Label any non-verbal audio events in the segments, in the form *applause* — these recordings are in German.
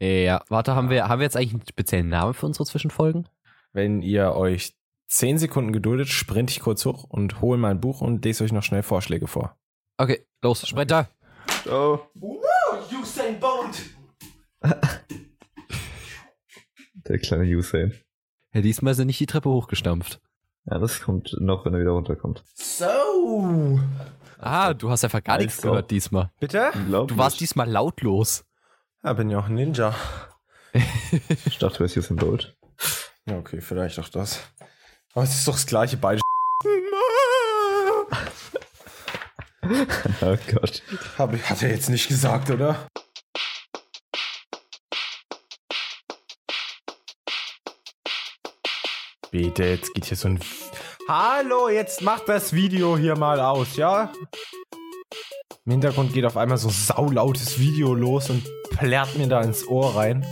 Ja, warte, haben wir, haben wir jetzt eigentlich einen speziellen Namen für unsere Zwischenfolgen? Wenn ihr euch 10 Sekunden geduldet, sprinte ich kurz hoch und hole mein Buch und lese euch noch schnell Vorschläge vor. Okay, los, Sprinter. Ciao. Usain Bolt! *laughs* Der kleine Usain. Ja, diesmal ist er nicht die Treppe hochgestampft. Ja, das kommt noch, wenn er wieder runterkommt. So. Ah, du hast einfach gar nichts gehört diesmal. Bitte? Du warst diesmal lautlos. Ja, bin ja auch ein Ninja. Ich dachte, du wärst Usain Bolt. Ja, okay, vielleicht auch das. Aber es ist doch das gleiche beide. *laughs* Oh Gott. Hab, ich- hat er jetzt nicht gesagt, oder? Bitte, jetzt geht hier so ein. Hallo, jetzt macht das Video hier mal aus, ja? Im Hintergrund geht auf einmal so saulautes Video los und plärrt mir da ins Ohr rein.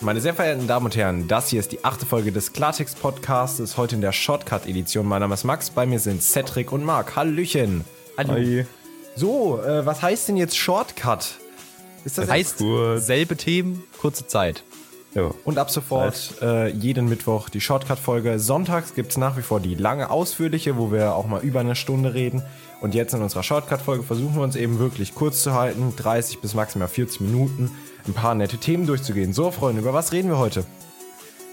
Meine sehr verehrten Damen und Herren, das hier ist die achte Folge des Klartext Podcasts, heute in der Shortcut-Edition. Mein Name ist Max, bei mir sind Cedric und Marc. Hallöchen. Hi. So, äh, was heißt denn jetzt Shortcut? Ist das Das heißt, selbe Themen, kurze Zeit. Ja. Und ab sofort äh, jeden Mittwoch die Shortcut-Folge. Sonntags gibt es nach wie vor die lange, ausführliche, wo wir auch mal über eine Stunde reden. Und jetzt in unserer Shortcut-Folge versuchen wir uns eben wirklich kurz zu halten, 30 bis maximal 40 Minuten, ein paar nette Themen durchzugehen. So, Freunde, über was reden wir heute?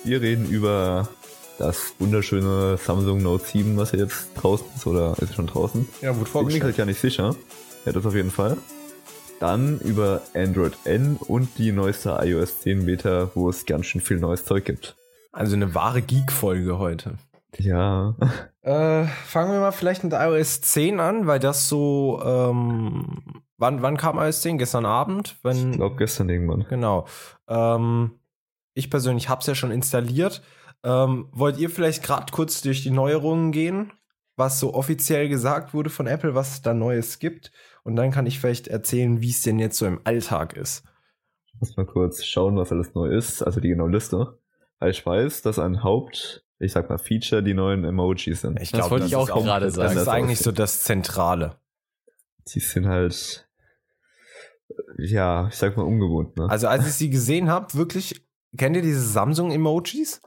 Wir reden über das wunderschöne Samsung Note 7, was ja jetzt draußen ist, oder ist es schon draußen? Ja, wurde Bin mir halt gar nicht sicher. Ja, das auf jeden Fall. Dann über Android N und die neueste iOS 10 Beta, wo es ganz schön viel neues Zeug gibt. Also eine wahre Geek-Folge heute. Ja. *laughs* Äh, fangen wir mal vielleicht mit iOS 10 an, weil das so, ähm, wann, wann kam iOS 10? Gestern Abend? Wenn, Ich glaube gestern irgendwann. Genau. Ähm, ich persönlich habe es ja schon installiert. Ähm, wollt ihr vielleicht gerade kurz durch die Neuerungen gehen, was so offiziell gesagt wurde von Apple, was es da Neues gibt? Und dann kann ich vielleicht erzählen, wie es denn jetzt so im Alltag ist. Ich muss mal kurz schauen, was alles neu ist, also die genaue Liste. Weil ich weiß, dass ein Haupt, ich sag mal, Feature die neuen Emojis sind. Ich Das glaub, wollte ich auch ist gerade Das sagen. ist Das eigentlich aussieht. so das Zentrale. Die sind halt, ja, ich sag mal ungewohnt, ne? Also als ich sie gesehen habe, wirklich, kennt ihr diese Samsung-Emojis?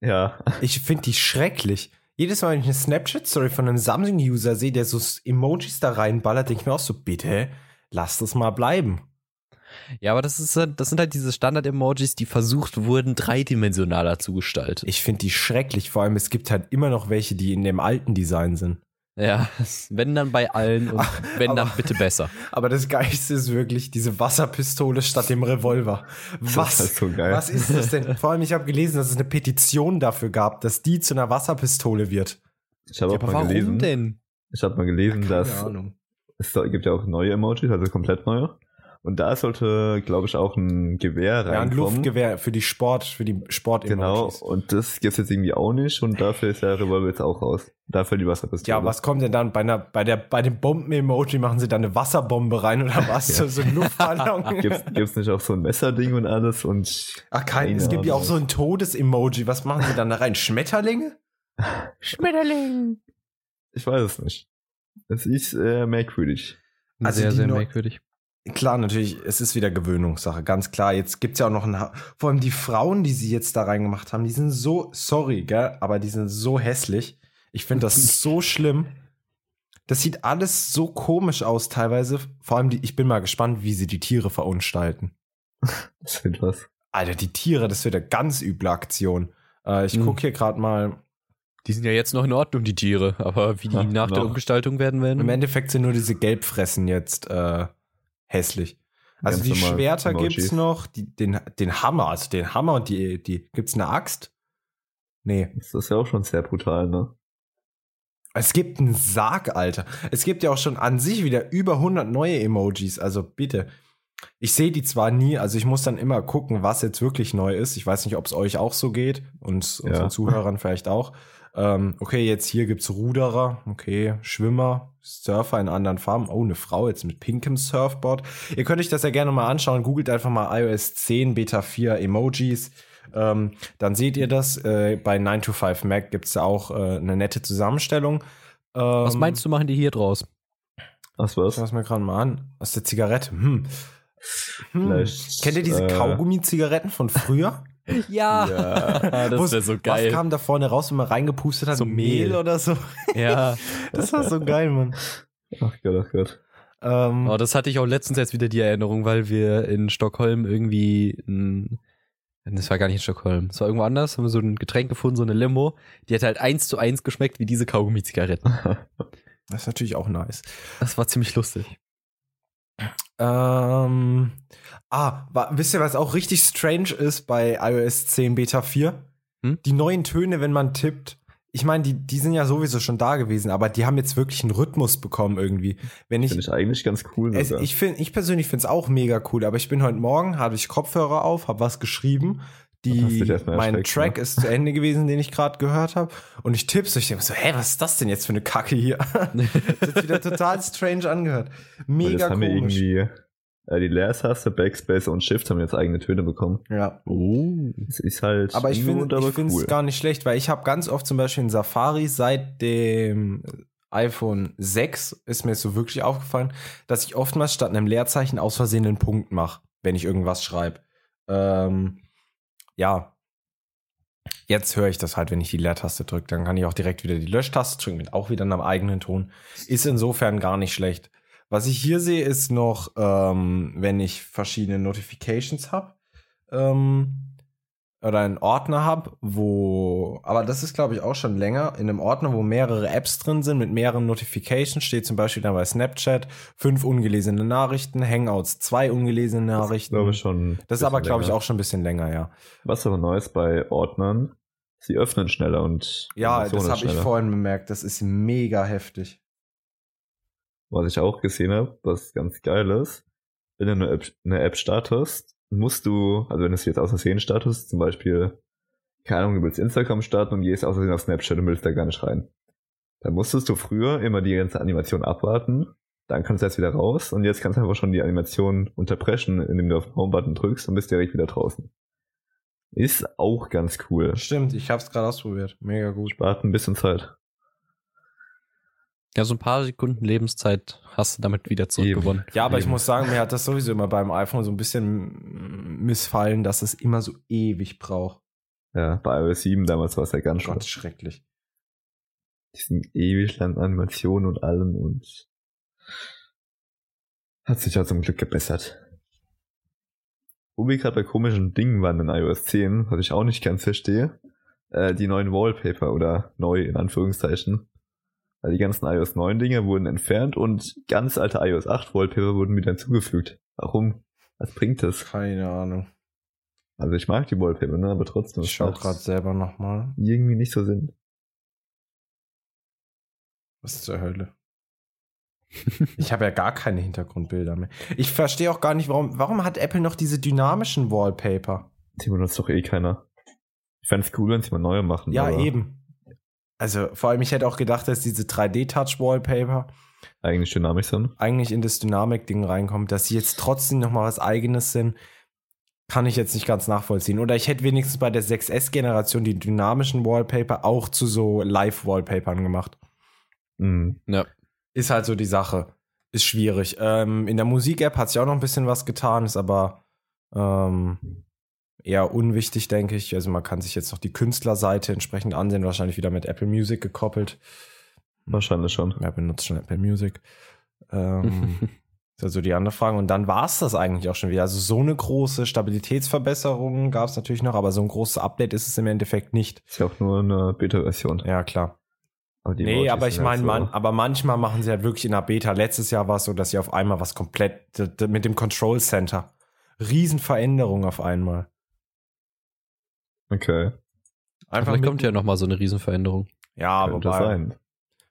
ja. Ich finde die schrecklich. Jedes Mal, wenn ich eine Snapchat-Story von einem Samsung-User sehe, der so Emojis da reinballert, denke ich mir auch so, bitte, lass das mal bleiben. Ja, aber das, ist, das sind halt diese Standard-Emojis, die versucht wurden, dreidimensionaler zu gestalten. Ich finde die schrecklich. Vor allem, es gibt halt immer noch welche, die in dem alten Design sind. Ja, *laughs* wenn dann bei allen und wenn dann aber- bitte besser. *laughs* Aber das Geilste ist wirklich diese Wasserpistole statt dem Revolver. Was? Das ist so geil. Was ist das denn? Vor allem, ich habe gelesen, dass es eine Petition dafür gab, dass die zu einer Wasserpistole wird. Ich habe Ja, auch aber mal warum gelesen, denn? ich habe mal gelesen, dass Ahnung. es gibt ja auch neue Emojis, also komplett neue. Und da sollte, glaube ich, auch ein Gewehr Ja, ein. Luftgewehr für die Sport, für die sport Genau, und das gibt's jetzt irgendwie auch nicht und dafür ist der Revolver jetzt auch raus. Dafür die Wasserpistole. Ja, was kommt denn dann bei einer, bei der, bei dem Bomben-Emoji machen sie dann eine Wasserbombe rein oder *laughs* was? So, so ein Luftballon. *laughs* Gibt's, gibt's nicht auch so ein Messerding und alles und Ach, kein, Keine es gibt ja auch so ein Todes-Emoji. Was machen sie dann da rein? Schmetterlinge? *laughs* Schmetterling. ich weiß es nicht. Es ist äh, merkwürdig. Also sehr, sehr merkwürdig. Klar, natürlich, es ist wieder Gewöhnungssache, ganz klar. Jetzt gibt's ja auch noch ein, Ha- vor allem die Frauen, die sie jetzt da reingemacht haben, die sind so, sorry, gell, aber die sind so hässlich. Ich finde das so schlimm. Das sieht alles so komisch aus teilweise. Vor allem, die, ich bin mal gespannt, wie sie die Tiere verunstalten. *laughs* Das wird was. Alter, die Tiere, das wird eine ganz üble Aktion. Äh, ich Mhm. guck hier gerade mal. Die sind ja jetzt noch in Ordnung, die Tiere, aber wie die Ja, *laughs* nach der noch. Umgestaltung werden werden. Im Endeffekt sind nur diese Gelbfressen jetzt äh, hässlich. Also Ganz die Schwerter Emojis. gibt's noch, die, den, den Hammer, also den Hammer und die, die gibt's eine Axt? Nee. Das ist ja auch schon sehr brutal, ne? Es gibt einen Sarg, Alter. Es gibt ja auch schon an sich wieder über 100 neue Emojis, also bitte. Ich sehe die zwar nie, also ich muss dann immer gucken, was jetzt wirklich neu ist. Ich weiß nicht, ob es euch auch so geht und unseren Ja. Zuhörern vielleicht auch. Ähm, okay, jetzt hier gibt's Ruderer, okay, Schwimmer, Surfer in anderen Farben. Oh, eine Frau jetzt mit pinkem Surfboard. Ihr könnt euch das ja gerne mal anschauen. Googelt einfach mal iOS 10 Beta 4 Emojis. Ähm, dann seht ihr das. Äh, bei 9 to 5 Mac gibt's da auch äh, eine nette Zusammenstellung. Ähm, Was meinst du, machen die hier draus? Was Ich war's? schau es mir gerade mal an. Aus der Zigarette. Hm. Hm. Vielleicht, Kennt ihr diese äh, Kaugummi-Zigaretten von früher? Ja, Ja. *laughs* das wäre so Was geil. kam da vorne raus, wenn man reingepustet hat? So Mehl. oder so. Ja, *laughs* Das war so geil, Mann. Ach Gott, ach Gott. Ähm, oh, das hatte ich auch letztens jetzt wieder die Erinnerung, weil wir in Stockholm irgendwie ein, das war gar nicht in Stockholm, das war irgendwo anders, haben wir so ein Getränk gefunden, so eine Limo, die hat halt eins zu eins geschmeckt wie diese Kaugummi-Zigaretten. *laughs* das ist natürlich auch nice. Das war ziemlich lustig. Ähm, ah, wisst ihr, was auch richtig strange ist bei iOS 10 Beta 4? Hm? Die neuen Töne, wenn man tippt. Ich meine, die, die sind ja sowieso schon da gewesen, aber die haben jetzt wirklich einen Rhythmus bekommen irgendwie. Wenn ich, Finde ich eigentlich ganz cool. es, ich, find, ich persönlich finde es auch mega cool, aber ich bin heute Morgen, hatte ich Kopfhörer auf, habe was geschrieben. Die, mein erschreckt, Track ne? ist zu Ende gewesen, den ich gerade gehört habe. Und ich tipp's, ich denke so, hä, was ist das denn jetzt für eine Kacke hier? *laughs* das hat wieder total strange angehört. Weil Mega jetzt haben wir komisch. irgendwie äh, die Leertaste, Backspace und Shift haben jetzt eigene Töne bekommen. Ja. Oh. Das ist halt Aber ich finde aber ich finde es cool. gar nicht schlecht, weil ich habe ganz oft zum Beispiel in Safari seit dem iPhone 6 ist mir so wirklich aufgefallen, dass ich oftmals statt einem Leerzeichen aus Versehen einen Punkt mache, wenn ich irgendwas schreibe. Ähm, ja. Jetzt höre ich das halt, wenn ich die Leertaste drücke. Dann kann ich auch direkt wieder die Löschtaste drücken, mit auch wieder einem eigenen Ton. Ist insofern gar nicht schlecht. Was ich hier sehe, ist noch, ähm, wenn ich verschiedene Notifications habe, ähm, oder einen Ordner habe, wo, aber das ist glaube ich auch schon länger, in einem Ordner, wo mehrere Apps drin sind mit mehreren Notifications, steht zum Beispiel dann bei Snapchat fünf ungelesene Nachrichten, Hangouts zwei ungelesene Das Nachrichten. glaube ich schon. Das ist aber glaube ich auch schon ein bisschen länger, ja. Was aber Neues bei Ordnern, sie öffnen schneller und Ja, das habe ich vorhin bemerkt, das ist mega heftig. Was ich auch gesehen habe, was ganz geil ist, wenn du eine App, eine App startest, musst du, also wenn du es jetzt aus Versehen startest, zum Beispiel, keine Ahnung, du willst Instagram starten und gehst aus Versehen auf Snapchat und willst da gar nicht rein. Dann musstest du früher immer die ganze Animation abwarten, dann kannst du jetzt wieder raus und jetzt kannst du einfach schon die Animation unterbrechen, indem du auf den Home-Button drückst und bist direkt wieder draußen. Ist auch ganz cool. Stimmt, ich habe es gerade ausprobiert. Mega gut. Spart ein bisschen Zeit. Ja, so ein paar Sekunden Lebenszeit hast du damit wieder zurückgewonnen. Ja, aber ich Eben. muss sagen, mir hat das sowieso immer beim iPhone so ein bisschen missfallen, dass es immer so ewig braucht. Ja, bei iOS 7 damals war es ja ganz schön. Gott, schrecklich. diesen ewig langen Animationen und allem und hat sich ja zum Glück gebessert. Wo wir gerade bei komischen Dingen waren in iOS 10, was ich auch nicht ganz verstehe, äh, die neuen Wallpaper oder neu in Anführungszeichen. Weil die ganzen iOS 9 Dinger wurden entfernt und ganz alte iOS 8 Wallpaper wurden wieder hinzugefügt. Warum? Was bringt das? Keine Ahnung. Also ich mag die Wallpaper, ne, aber trotzdem. Ich es schau macht gerade selber nochmal. Irgendwie nicht so Sinn. Was zur Hölle? *laughs* ich habe ja gar keine Hintergrundbilder mehr. Ich verstehe auch gar nicht, warum, warum hat Apple noch diese dynamischen Wallpaper? Die benutzt doch eh keiner. Ich fände es cool, wenn sie mal neue machen. Ja, eben. Also vor allem, ich hätte auch gedacht, dass diese 3D-Touch-Wallpaper Eigentlich dynamisch sind. eigentlich in das Dynamik-Ding reinkommt, dass sie jetzt trotzdem noch mal was Eigenes sind, kann ich jetzt nicht ganz nachvollziehen. Oder ich hätte wenigstens bei der 6S-Generation die dynamischen Wallpaper auch zu so Live-Wallpapern gemacht. Mhm. Ja. Ist halt so die Sache. Ist schwierig. Ähm, in der Musik-App hat sich auch noch ein bisschen was getan, ist aber ähm, eher unwichtig, denke ich. Also man kann sich jetzt noch die Künstlerseite entsprechend ansehen, wahrscheinlich wieder mit Apple Music gekoppelt. Wahrscheinlich schon. Wer benutzt schon Apple Music? Ähm, *laughs* also die andere Frage. Und dann war es das eigentlich auch schon wieder. Also so eine große Stabilitätsverbesserung gab es natürlich noch, aber so ein großes Update ist es im Endeffekt nicht. Ist ja auch nur eine Beta-Version. Ja, klar. Aber die nee, aber ich meine, so- man, aber manchmal machen sie halt wirklich in der Beta. Letztes Jahr war es so, dass sie auf einmal was komplett mit dem Control Center. Riesenveränderung auf einmal. Okay. Einfach Vielleicht kommt ja noch mal so eine Riesenveränderung. ja, Könnte wobei, sein.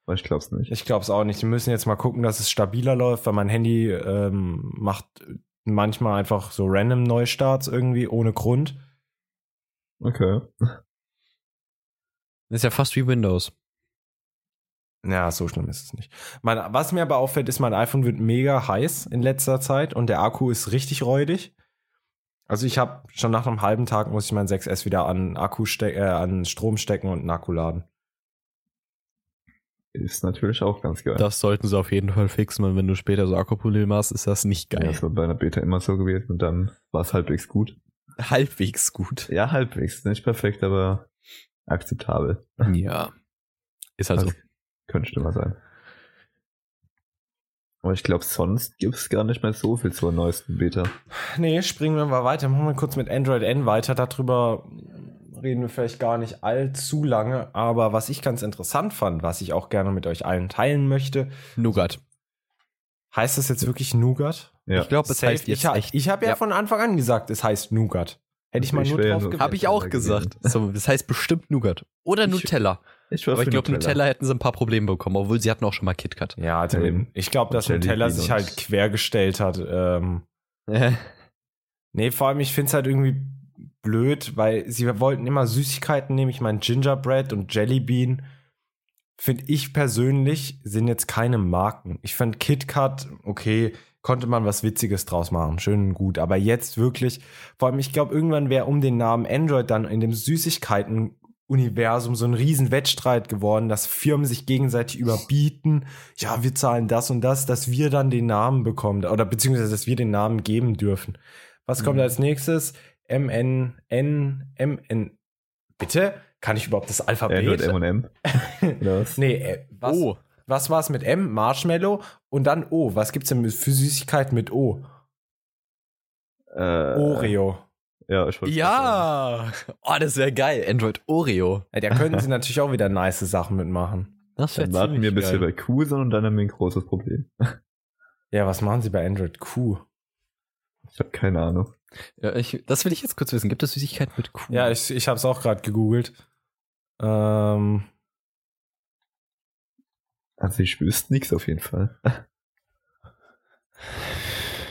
Aber ich glaub's nicht. Ich glaube es auch nicht. Die müssen jetzt mal gucken, dass es stabiler läuft, weil mein Handy ähm, macht manchmal einfach so random Neustarts irgendwie ohne Grund. Okay. Das ist ja fast wie Windows. Ja, so schlimm ist es nicht. Mein, was mir aber auffällt, ist, mein iPhone wird mega heiß in letzter Zeit und der Akku ist richtig räudig. Also ich habe schon nach einem halben Tag muss ich mein 6S wieder an Akku ste äh, an Strom stecken und einen Akku laden. Ist natürlich auch ganz geil. Das sollten sie auf jeden Fall fixen, weil wenn du später so Akkuprobleme machst, ist das nicht ja, geil. das war bei einer Beta immer so gewesen und dann war es halbwegs gut. Halbwegs gut. Ja, halbwegs. Nicht perfekt, aber akzeptabel. Ja. Ist halt so. Das könnte schlimmer sein. Aber ich glaube, sonst gibt es gar nicht mehr so viel zur neuesten Beta. Nee, springen wir mal weiter. Machen wir kurz mit Android N weiter. Darüber reden wir vielleicht gar nicht allzu lange. Aber was ich ganz interessant fand, was ich auch gerne mit euch allen teilen möchte, Nougat. heißt das jetzt wirklich Nougat? Ja. Ich glaube, es Safe. heißt jetzt ich ha- echt. ich habe ja, Ja. von Anfang an gesagt, es heißt Nougat. Hätte ich mal Ich nur drauf nur- gewettet. Habe ich auch gesagt. So, das heißt bestimmt Nougat. Oder Ich- Nutella. Ich war Aber ich glaube, Nutella hätten sie ein paar Probleme bekommen, obwohl sie hatten auch schon mal KitKat. Ja, Ja, eben. Ich glaube, dass Nutella sich halt quergestellt hat. Ähm, *laughs* nee, vor allem, ich finde es halt irgendwie blöd, weil sie wollten immer Süßigkeiten nehmen. Ich meine, Gingerbread und Jelly Bean, finde ich persönlich, sind jetzt keine Marken. Ich fand KitKat, okay, konnte man was Witziges draus machen. Schön und gut. Aber jetzt wirklich, vor allem, ich glaube, irgendwann wäre um den Namen Android dann in dem Süßigkeiten Universum so ein riesen Wettstreit geworden, dass Firmen sich gegenseitig überbieten. Ja, wir zahlen das und das, dass wir dann den Namen bekommen oder beziehungsweise, dass wir den Namen geben dürfen. Was kommt Mhm. als nächstes? MN, N, MN. Bitte? Kann ich überhaupt das Alphabet? Android M&M. *laughs* Oder was? nee, äh, was, Oh, was war es mit M? Marshmallow und dann O. Was gibt's denn für Süßigkeiten mit O? Äh, Oreo. Ja, ich wollte ja. Oh, das wäre geil. Android Oreo. Ja, da könnten sie *laughs* natürlich auch wieder nice Sachen mitmachen. Das sagen. Dann warten wir, bis wir bei Q sind und dann haben wir ein großes Problem. Ja, was machen sie bei Android Q? Ich habe keine Ahnung. Ja, ich, das will ich jetzt kurz wissen. Gibt es Süßigkeiten mit Kuh? Ja, ich, ich habe es auch gerade gegoogelt. Ähm, Also ich wüsste nichts auf jeden Fall.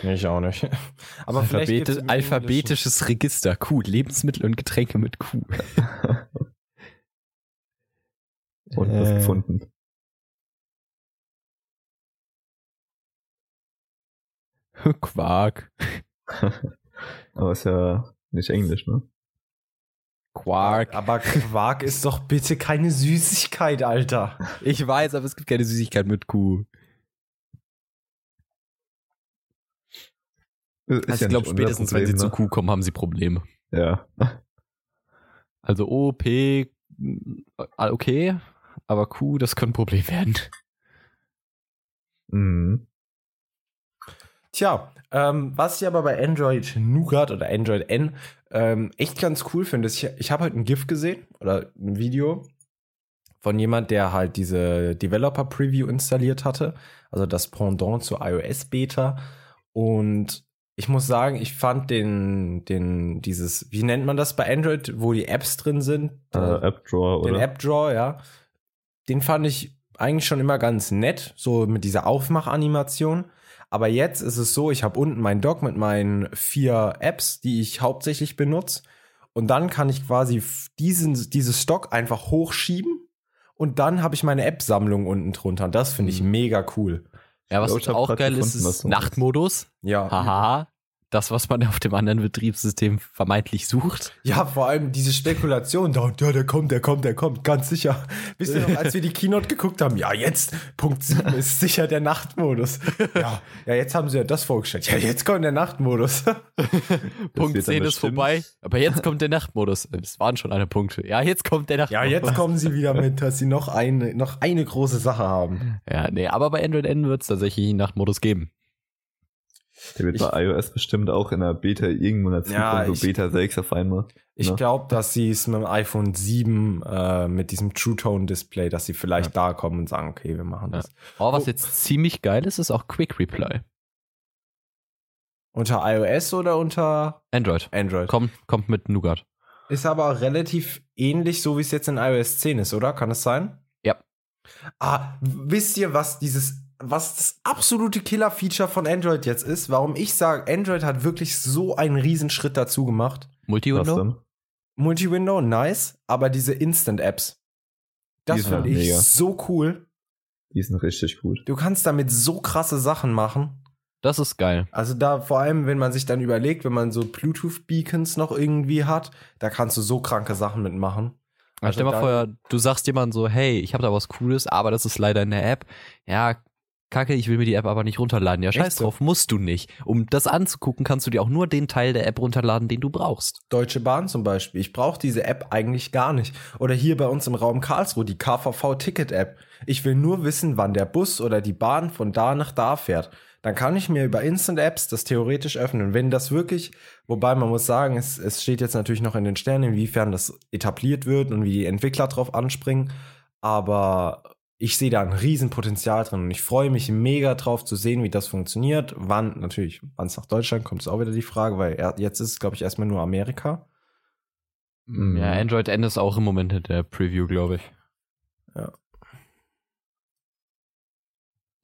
Nee, ich auch nicht. *laughs* Aber im alphabetisches Register. Q. Lebensmittel und Getränke mit Q. *laughs* Und was Äh. gefunden. *laughs* Quark. Aber ist ja nicht Englisch, ne? Quark. Aber Quark ist doch bitte keine Süßigkeit, Alter. Ich weiß, aber es gibt keine Süßigkeit mit Q. Also ja ich glaube, spätestens wenn sie Problem, zu Q kommen, haben sie Probleme. ne? Ja. Also O, P, mm, okay, aber Q, das könnte ein Problem werden. Mhm. Tja, ähm, was ich aber bei Android Nougat oder Android N ähm, echt ganz cool finde, ist, ich, ich habe heute ein GIF gesehen oder ein Video von jemand, der halt diese Developer Preview installiert hatte, also das Pendant zur iOS Beta. Und ich muss sagen, ich fand den, den, dieses, wie nennt man das bei Android, wo die Apps drin sind? Äh, App Drawer, den oder? App Drawer, ja. Den fand ich eigentlich schon immer ganz nett, so mit dieser Aufmachanimation. Aber jetzt ist es so, ich habe unten mein Dock mit meinen vier Apps, die ich hauptsächlich benutze. Und dann kann ich quasi diesen, dieses Stock einfach hochschieben. Und dann habe ich meine App-Sammlung unten drunter. Und das finde ich Mhm. mega cool. Ja, was auch geil ist, ist du Nachtmodus. Ja. Haha. Das, was man auf dem anderen Betriebssystem vermeintlich sucht. Ja, vor allem diese Spekulation da, ja, der kommt, der kommt, der kommt, ganz sicher. Wisst ihr noch, als wir die Keynote geguckt haben, ja, jetzt, Punkt 7 ist sicher der Nachtmodus. Ja, ja, jetzt haben sie ja das vorgestellt. Ja, jetzt kommt der Nachtmodus. *laughs* Punkt wird dann 10 ist vorbei. Aber jetzt kommt der Nachtmodus. Es waren schon alle Punkte. Ja, jetzt kommt der Ja, Nachtmodus. jetzt kommen sie wieder mit, dass sie noch eine, noch eine große Sache haben. Ja, nee, aber bei Android N wird es tatsächlich einen Nachtmodus geben. Der wird Ich- bei iOS bestimmt auch in der Beta irgendwann dazu Ja, kommen, so ich- Beta 6 auf einmal. Ich Ja. glaube, dass sie es mit dem iPhone 7 äh, mit diesem True Tone Display, dass sie vielleicht da kommen und sagen, okay, wir machen das. Oh, was Oh. jetzt ziemlich geil ist, ist auch Quick Reply. Unter iOS oder unter Android. Android? Kommt, kommt mit Nougat. Ist aber relativ ähnlich, so wie es jetzt in iOS 10 ist, oder? Kann es sein? Ja. Ah, wisst ihr, was dieses, was das absolute Killer-Feature von Android jetzt ist? Warum ich sage, Android hat wirklich so einen Riesenschritt dazu gemacht. Multi-Window? Multi-Window, nice, aber diese Instant-Apps. Die Das finde ich mega. so cool. Die sind richtig gut. Du kannst damit so krasse Sachen machen. Das ist geil. Also da vor allem, wenn man sich dann überlegt, wenn man so Bluetooth-Beacons noch irgendwie hat, da kannst du so kranke Sachen mitmachen. Also stell mal vor, du sagst jemandem so, hey, ich habe da was Cooles, aber das ist leider in der App. Ja, kacke, ich will mir die App aber nicht runterladen. Ja, scheiß Echt so? drauf, musst du nicht. Um das anzugucken, kannst du dir auch nur den Teil der App runterladen, den du brauchst. Deutsche Bahn zum Beispiel. Ich brauche diese App eigentlich gar nicht. Oder hier bei uns im Raum Karlsruhe, die KVV-Ticket-App. Ich will nur wissen, wann der Bus oder die Bahn von da nach da fährt. Dann kann ich mir über Instant-Apps das theoretisch öffnen. Wenn das wirklich, wobei man muss sagen, es, es steht jetzt natürlich noch in den Sternen, inwiefern das etabliert wird und wie die Entwickler drauf anspringen. Aber ich sehe da ein Riesenpotenzial drin und ich freue mich mega drauf zu sehen, wie das funktioniert. Wann, natürlich, wann es nach Deutschland kommt, ist auch wieder die Frage, weil er, jetzt ist es, glaube ich, erstmal nur Amerika. Mhm. Ja, Android N ist auch im Moment in der Preview, glaube ich. Ja.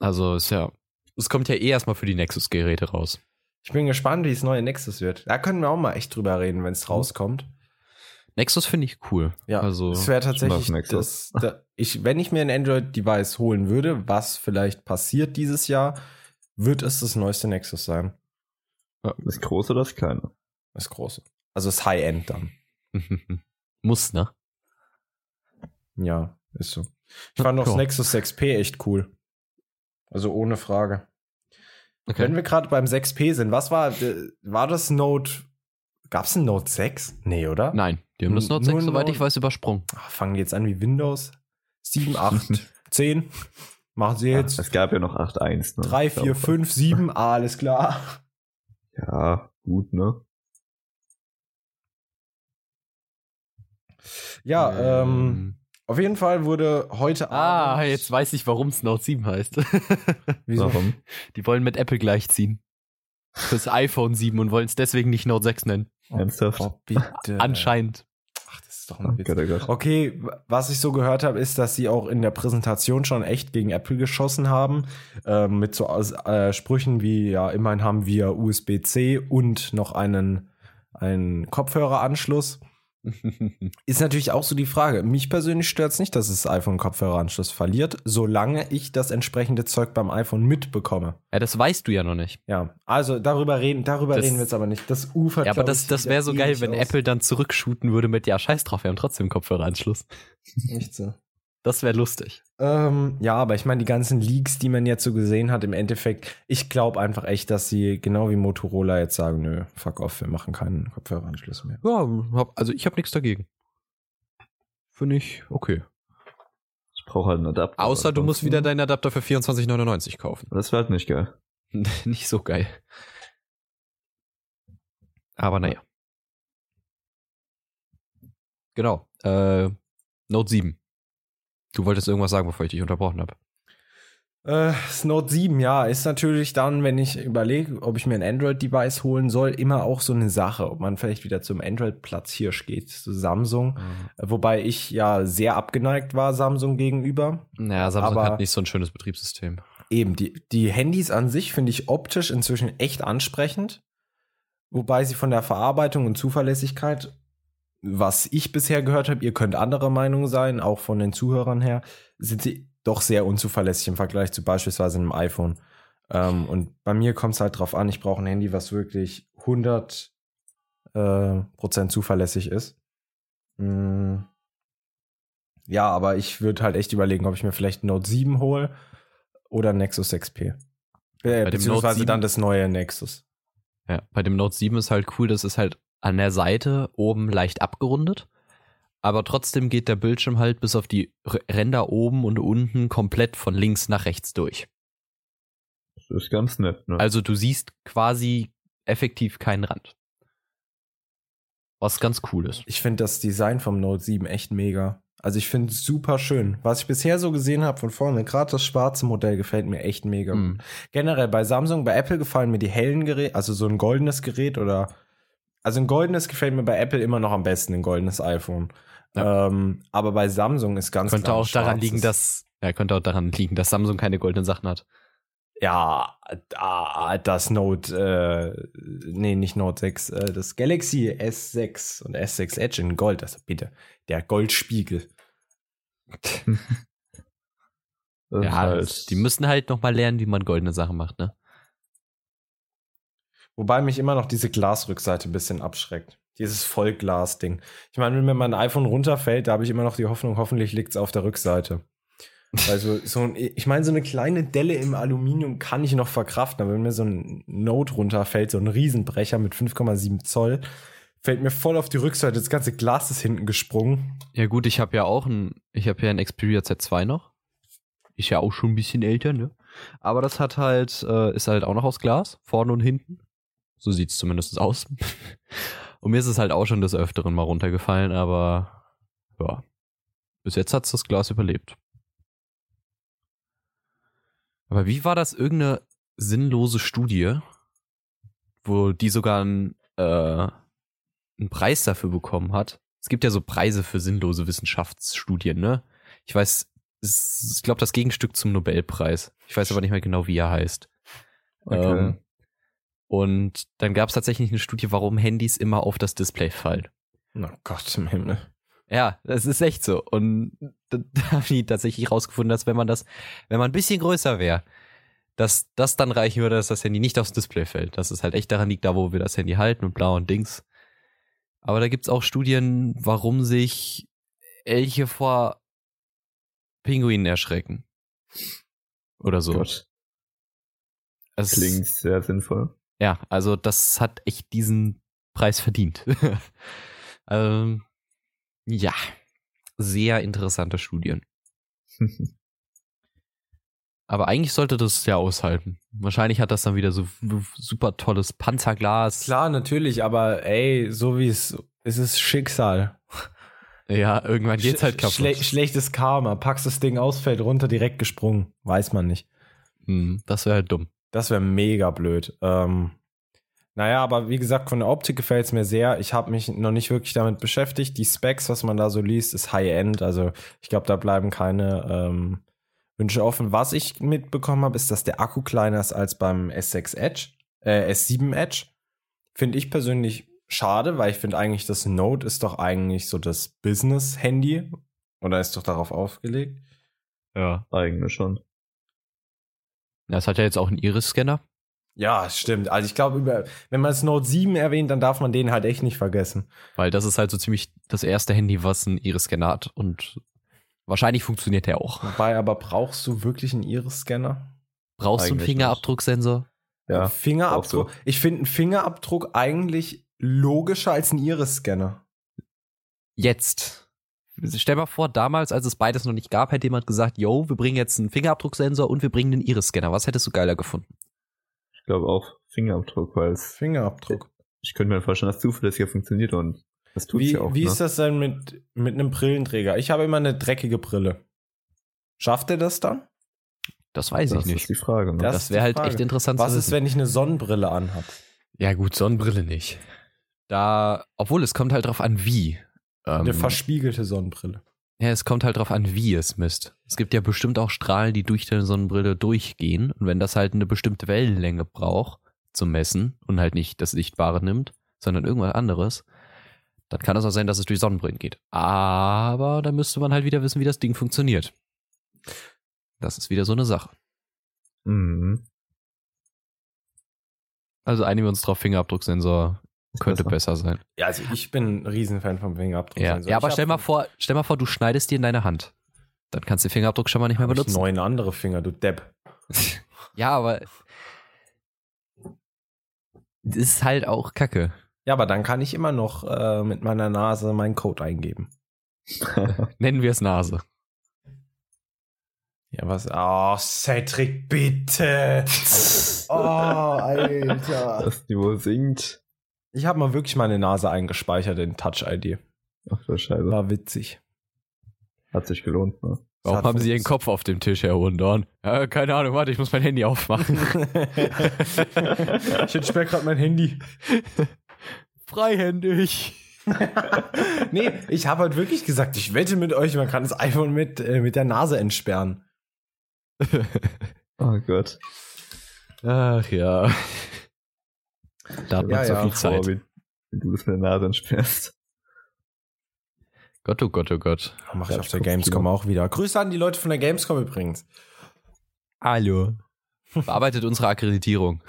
Also ist ja, es kommt ja eh erstmal für die Nexus-Geräte raus. Ich bin gespannt, wie das neue Nexus wird. Da können wir auch mal echt drüber reden, wenn es rauskommt. Nexus finde ich cool. Ja, also es wäre tatsächlich das, da, ich, wenn ich mir ein Android-Device holen würde, was vielleicht passiert dieses Jahr, wird es das neueste Nexus sein. Das große oder das kleine? Das große. Also das High-End dann. *laughs* muss, ne? Ja, ist so. Ich fand auch das Ja. Nexus 6P echt cool. Also ohne Frage. Okay. Wenn wir gerade beim 6P sind, was war, äh, war das Note, gab's ein Note 6? Nee, oder? Nein, die haben das Note 6, soweit Note- ich weiß, übersprungen. Ach, fangen die jetzt an wie Windows? 7, 8, 10. Machen sie jetzt Es gab ja noch 8.1. Ne? 3, Ich 4, glaube. 5, 7. Ah, alles klar. Ja, gut, ne? Ja, ähm, auf jeden Fall wurde heute Ah, Abend- jetzt weiß ich, warum es Note 7 heißt. *laughs* Wieso? Warum? Die wollen mit Apple gleichziehen. Fürs iPhone 7 und wollen es deswegen nicht Note 6 nennen. Ernsthaft? Oh, bitte. Anscheinend. Ach, das ist doch Oh ein Witz. Gott, oh Gott. Okay, was ich so gehört habe, ist, dass sie auch in der Präsentation schon echt gegen Apple geschossen haben. Ähm, mit so äh, Sprüchen wie, ja, immerhin haben wir USB-C und noch einen, einen Kopfhöreranschluss. *laughs* Ist natürlich auch so die Frage. Mich persönlich stört es nicht, dass es das iPhone Kopfhöreranschluss verliert, solange ich das entsprechende Zeug beim iPhone mitbekomme. ja, das weißt du ja noch nicht. Ja, also darüber reden, darüber Das- reden wir jetzt aber nicht. Das ufert Ja, aber das, ich, das wäre so geil, ewig wenn aus. Apple dann zurückshooten würde mit, ja, scheiß drauf, wir haben trotzdem Kopfhöreranschluss. Nicht so. Das wäre lustig. Ähm, ja, aber ich meine, die ganzen Leaks, die man jetzt so gesehen hat, im Endeffekt, ich glaube einfach echt, dass sie genau wie Motorola jetzt sagen, nö, fuck off, wir machen keinen Kopfhöreranschluss mehr. Ja, hab, also ich habe nichts dagegen. Finde ich okay. Ich brauche halt einen Adapter. Außer du musst wieder deinen Adapter für 24,99 kaufen. Das wäre halt nicht geil. *laughs* nicht so geil. Aber naja. Genau. Äh, Note 7. Du wolltest irgendwas sagen, bevor ich dich unterbrochen habe. Äh, das Note 7, ja, ist natürlich dann, wenn ich überlege, ob ich mir ein Android-Device holen soll, immer auch so eine Sache, ob man vielleicht wieder zum Android-Platz Hirsch geht, zu Samsung. Äh, Wobei ich ja sehr abgeneigt war Samsung gegenüber. Naja, Samsung hat nicht so ein schönes Betriebssystem. Eben, die, die Handys an sich finde ich optisch inzwischen echt ansprechend. Wobei sie von der Verarbeitung und Zuverlässigkeit, was ich bisher gehört habe, ihr könnt anderer Meinung sein, auch von den Zuhörern her, sind sie doch sehr unzuverlässig im Vergleich zu beispielsweise einem iPhone. Ähm, und bei mir kommt es halt drauf an, ich brauche ein Handy, was wirklich 100 äh, Prozent zuverlässig ist. Mm. Ja, aber ich würde halt echt überlegen, ob ich mir vielleicht ein Note 7 hole oder ein Nexus 6P. Äh, beziehungsweise 7 dann das neue Nexus. Ja, bei dem Note 7 ist halt cool, das ist halt an der Seite oben leicht abgerundet. Aber trotzdem geht der Bildschirm halt bis auf die Ränder oben und unten komplett von links nach rechts durch. Das ist ganz nett, ne? Also du siehst quasi effektiv keinen Rand. Was ganz cool ist. Ich finde das Design vom Note 7 echt mega. Also ich finde es super schön. Was ich bisher so gesehen habe von vorne, gerade das schwarze Modell gefällt mir echt mega. Mhm. Generell bei Samsung, bei Apple gefallen mir die hellen Geräte, also so ein goldenes Gerät oder also ein goldenes gefällt mir bei Apple immer noch am besten, ein goldenes iPhone. Ähm, aber bei Samsung ist ganz Könnte auch daran schwarzes. liegen, dass ja, könnte auch daran liegen, dass Samsung keine goldenen Sachen hat. Ja, ah, das Note, äh, nee, nicht Note 6, äh, das Galaxy S6 und S6 Edge in Gold, also bitte, der Goldspiegel. *laughs* Ja, halt- die müssen halt noch mal lernen, wie man goldene Sachen macht, ne? Wobei mich immer noch diese Glasrückseite ein bisschen abschreckt. Dieses Vollglas-Ding. Ich meine, wenn mir mein iPhone runterfällt, da habe ich immer noch die Hoffnung, hoffentlich liegt es auf der Rückseite. Also so ein, ich meine, so eine kleine Delle im Aluminium kann ich noch verkraften, aber wenn mir so ein Note runterfällt, so ein Riesenbrecher mit 5,7 Zoll, fällt mir voll auf die Rückseite. Das ganze Glas ist hinten gesprungen. Ja gut, ich habe ja auch ein, ich habe ja ein Xperia Z2 noch. Ist ja auch schon ein bisschen älter, ne? Aber das hat halt, äh, ist halt auch noch aus Glas, vorne und hinten. So sieht's zumindest aus. und mir ist es halt auch schon des Öfteren mal runtergefallen, aber ja. Bis jetzt hat's das Glas überlebt. Aber wie war das? Irgendeine sinnlose Studie, wo die sogar einen, äh, einen Preis dafür bekommen hat. Es gibt ja so Preise für sinnlose Wissenschaftsstudien, ne? Ich weiß, es ist, ich glaube, das Gegenstück zum Nobelpreis. Ich weiß aber nicht mehr genau, wie er heißt. Okay. Ähm, und dann gab es tatsächlich eine Studie, warum Handys immer auf das Display fallen. Na Gott im Himmel. Ja, das ist echt so. Und da, da haben die tatsächlich rausgefunden, dass wenn man das, wenn man ein bisschen größer wäre, dass das dann reichen würde, dass das Handy nicht aufs Display fällt. Dass es halt echt daran liegt, da wo wir das Handy halten und blau und Dings. Aber da gibt's auch Studien, warum sich Elche vor Pinguinen erschrecken. Oder so. Gott, Es- klingt sehr sinnvoll. Ja, also das hat echt diesen Preis verdient. *laughs* ähm, ja, sehr interessante Studien. *laughs* Aber eigentlich sollte das ja aushalten. Wahrscheinlich hat das dann wieder so super tolles Panzerglas. Klar, natürlich, aber ey, so wie es es ist Schicksal. Ja, irgendwann geht's halt kaputt. Schle schlechtes Karma. Packst das Ding aus, fällt runter, direkt gesprungen. Weiß man nicht. Hm, das wäre halt dumm. Das wäre mega blöd. Ähm, naja, aber wie gesagt, von der Optik gefällt es mir sehr. Ich habe mich noch nicht wirklich damit beschäftigt. Die Specs, was man da so liest, ist High-End. Also ich glaube, da bleiben keine ähm, Wünsche offen. Was ich mitbekommen habe, ist, dass der Akku kleiner ist als beim S6 Edge, äh, S7 Edge. Finde ich persönlich schade, weil ich finde eigentlich, das Note ist doch eigentlich so das Business-Handy. Oder ist doch darauf aufgelegt? Ja. Eigentlich schon. Das hat ja jetzt auch einen Iris-Scanner. Ja, stimmt. Also ich glaube, wenn man das Note 7 erwähnt, dann darf man den halt echt nicht vergessen. Weil das ist halt so ziemlich das erste Handy, was einen Iris-Scanner hat. Und wahrscheinlich funktioniert der auch. Wobei, aber brauchst du wirklich einen Iris-Scanner? Brauchst du einen. Fingerabdrucksensor? Ja, Fingerabdruck. Ich finde einen Fingerabdruck eigentlich logischer als ein Iris-Scanner. Jetzt. Stell mal vor, damals, als es beides noch nicht gab, hätte jemand gesagt, yo, wir bringen jetzt einen Fingerabdrucksensor und wir bringen einen Iris-Scanner. Was hättest du geiler gefunden? ich glaube auch Fingerabdruck, weil es, Fingerabdruck. ich könnte mir vorstellen, dass zuverlässiger funktioniert und das tut Wie, ja auch. wie ne? ist das denn mit, mit einem Brillenträger? Ich habe immer eine dreckige Brille. Schafft er das dann? Das weiß das ich nicht. ist die Frage. Ne? Das Das, wäre halt Frage. echt interessant Was zu ist, wenn ich eine Sonnenbrille anhab? ja gut, Sonnenbrille nicht. Da, obwohl es kommt halt drauf an, wie. Ähm, Eine verspiegelte Sonnenbrille. ja, es kommt halt drauf an, wie es misst. Es gibt ja bestimmt auch Strahlen, die durch deine Sonnenbrille durchgehen. Und wenn das halt eine bestimmte Wellenlänge braucht zum Messen und halt nicht das Sichtbare nimmt, sondern irgendwas anderes, dann kann es auch sein, dass es durch Sonnenbrillen geht. Aber da müsste man halt wieder wissen, wie das Ding funktioniert. Das ist wieder so eine Sache. Mhm. Also einigen wir uns drauf, Fingerabdrucksensor könnte besser. besser sein. Ja, also ich bin ein Riesenfan vom Fingerabdruck. Ja, ja aber stell mal vor, stell mal vor, du schneidest dir in deine Hand. Dann kannst du den Fingerabdruck schon mal nicht mehr Hab ich benutzen. neun andere Finger, du Depp. *laughs* Ja, aber das ist halt auch Kacke. Ja, aber dann kann ich immer noch äh, mit meiner Nase meinen Code eingeben. *laughs* Nennen wir es Nase. Ja, was? Oh, Cedric, bitte. *laughs* oh, Alter. das Niveau sinkt. Ich habe mal wirklich meine Nase eingespeichert in Touch-ID. Ach du Scheiße. War witzig. Hat sich gelohnt, ne? Warum haben Sie Ihren. Kopf auf dem Tisch, Herr Hohendorn? Ja, keine Ahnung, warte, ich muss mein Handy aufmachen. *laughs* ich entsperre gerade mein Handy. Freihändig. *laughs* Nee, ich habe halt wirklich gesagt, ich wette mit euch, man kann das iPhone mit, äh, mit der Nase entsperren. Oh Gott. Ach ja. Da hat man Ja, so ja, viel Zeit. wie, wie du das mit der Nase entsperrst. Gott, oh Gott, oh Gott. Mache ich Ja, auf der. Gamescom auch wieder. Grüße an die Leute von der Gamescom übrigens. Hallo. Bearbeitet unsere Akkreditierung.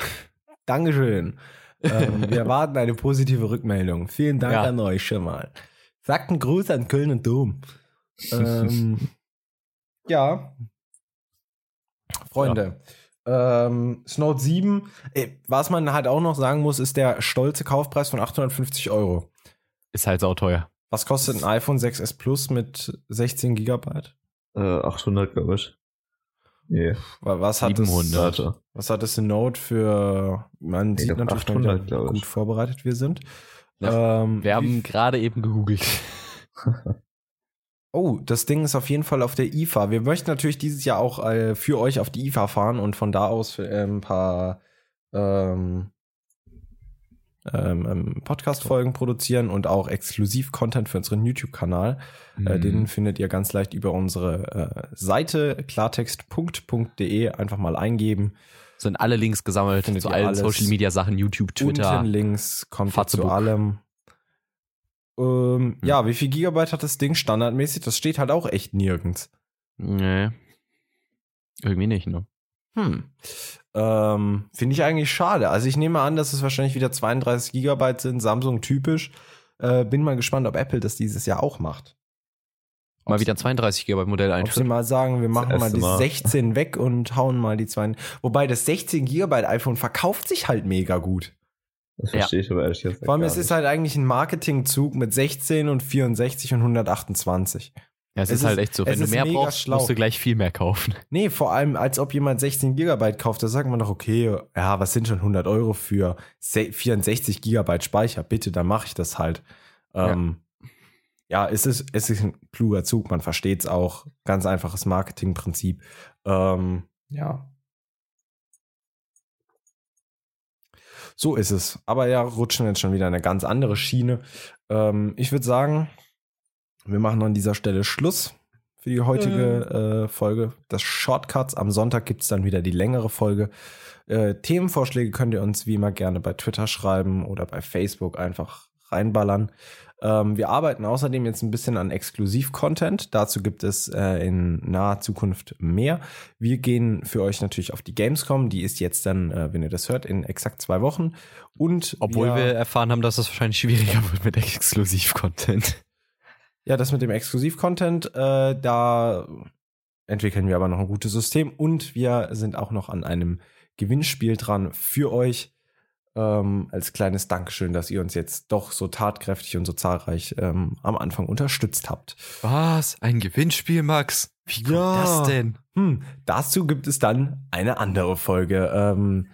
Dankeschön. ähm, *laughs* wir erwarten eine positive Rückmeldung. Vielen Dank Ja. an euch schon mal. Sagt einen Gruß an Köln und Dom. *laughs* ähm, ja. Freunde. Ähm, Snow 7, äh, was man halt auch noch sagen muss, ist der stolze Kaufpreis von 850 Euro. Ist halt sauteuer. Was kostet ein iPhone 6s Plus mit 16 Gigabyte? Äh, 800, glaube ich. Nee, Wa- Was hat, das, 700. warte. was hat das in Note für, man Ich sieht natürlich 800, wie gut vorbereitet wir sind. Ja, Ähm, Wir haben gerade eben gegoogelt. *laughs* Oh, das Ding ist auf jeden Fall auf der IFA. Wir möchten natürlich dieses Jahr auch äh, für euch auf die IFA fahren und von da aus äh, ein paar ähm, ähm, ähm, Podcast-Folgen produzieren und auch Exklusiv-Content für unseren YouTube-Kanal. Äh, Mhm. den findet ihr ganz leicht über unsere äh, Seite klartext.de einfach mal eingeben. Sind alle Links gesammelt Findet zu allen alles. Social Media Sachen, YouTube, Twitter. Unten links kommt zu allem. Ähm, Ja, wie viel Gigabyte hat das Ding standardmäßig? Das steht halt auch echt nirgends. Nee. Irgendwie nicht, ne? Hm. Ähm, Finde ich eigentlich schade. Also ich nehme an, dass es wahrscheinlich wieder 32 Gigabyte sind, Samsung typisch. Äh, bin mal gespannt, ob Apple das dieses Jahr auch macht. Mal wieder ein 32 GB Modell Ob sie einführen. mal sagen, wir machen mal die Mal. 16 weg und hauen mal die 2. Wobei das 16 Gigabyte iPhone verkauft sich halt mega gut. Das Ja. verstehe ich aber ehrlich gesagt Vor allem, gar es ist halt eigentlich ein Marketingzug mit 16 und 64 und 128. Ja, es, es ist halt ist- echt so, wenn du mehr brauchst, schlau. musst du gleich viel mehr kaufen. *laughs* Nee, vor allem, als ob jemand 16 Gigabyte kauft, da sagt man doch, okay, ja, was sind schon 100 Euro für se- 64 Gigabyte Speicher? Bitte, dann mache ich das halt. Ähm, ja. es ist, es ist ein kluger Zug, man versteht es auch. Ganz einfaches Marketingprinzip. Ähm, ja. So ist es. Aber ja, rutschen jetzt schon wieder in eine ganz andere Schiene. Ähm, ich würde sagen, wir machen an dieser Stelle Schluss für die heutige äh, Folge des Shortcuts. Am Sonntag gibt es dann wieder die längere Folge. Äh, Themenvorschläge könnt ihr uns wie immer gerne bei Twitter schreiben oder bei Facebook einfach reinballern. Ähm, wir arbeiten außerdem jetzt ein bisschen an Exklusiv-Content. Dazu gibt es äh, in naher Zukunft mehr. Wir gehen für euch natürlich auf die Gamescom. Die ist jetzt dann, äh, wenn ihr das hört, in exakt zwei Wochen. Und Obwohl wir erfahren haben, dass das wahrscheinlich schwieriger *laughs* wird mit Exklusiv-Content. Ja, das mit dem Exklusiv-Content, äh, da entwickeln wir aber noch ein gutes System und wir sind auch noch an einem Gewinnspiel dran für euch ähm, als kleines Dankeschön, dass ihr uns jetzt doch so tatkräftig und so zahlreich ähm, am Anfang unterstützt habt. Was? Ein Gewinnspiel, Max? Wie kommt Ja. das denn? Hm, dazu gibt es dann eine andere Folge. Ähm,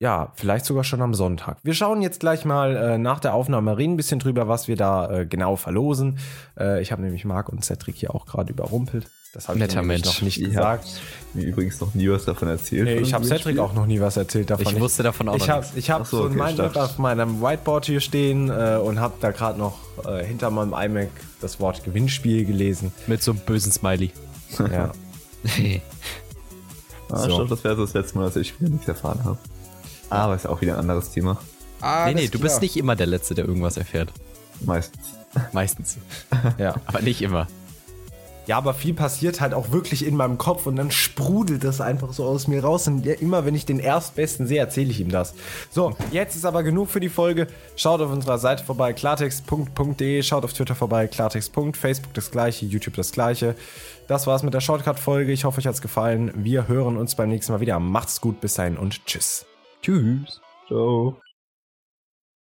ja, vielleicht sogar schon am Sonntag. Wir schauen jetzt gleich mal äh, nach der Aufnahme reden ein bisschen drüber, was wir da äh, genau verlosen. Äh, ich habe nämlich Marc und Cedric hier auch gerade überrumpelt. Das habe ich nämlich Mensch. noch nicht Ich gesagt. hab mir übrigens noch nie was davon erzählt. Nee, ich habe Cedric Gewinnspiel. auch noch nie was erzählt davon. Ich wusste davon auch ich noch habe nichts. ich hab Ach so, so, okay, ein ich Mindmap auf meinem Whiteboard hier stehen äh, und habe da gerade noch äh, hinter meinem iMac das Wort Gewinnspiel gelesen. Mit so einem bösen Smiley. Ja. *laughs* Ah, So. ich glaube, das wäre so das letzte Mal, dass ich wieder nichts erfahren habe. Aber ist auch wieder ein anderes Thema. nee, nee, du bist nicht immer der Letzte, der irgendwas erfährt. Meistens. *laughs* Meistens. *laughs* Ja. Aber nicht immer. Ja, aber viel passiert halt auch wirklich in meinem Kopf und dann sprudelt das einfach so aus mir raus. Und immer wenn ich den Erstbesten sehe, erzähle ich ihm das. So, jetzt ist aber genug für die Folge. Schaut auf unserer Seite vorbei, klartext.de, schaut auf Twitter vorbei, klartext. Facebook das gleiche, YouTube das gleiche. Das war's mit der Shortcut-Folge. Ich hoffe, euch hat's gefallen. Wir hören uns beim nächsten Mal wieder. Macht's gut, bis dahin und tschüss. Tschüss. Ciao.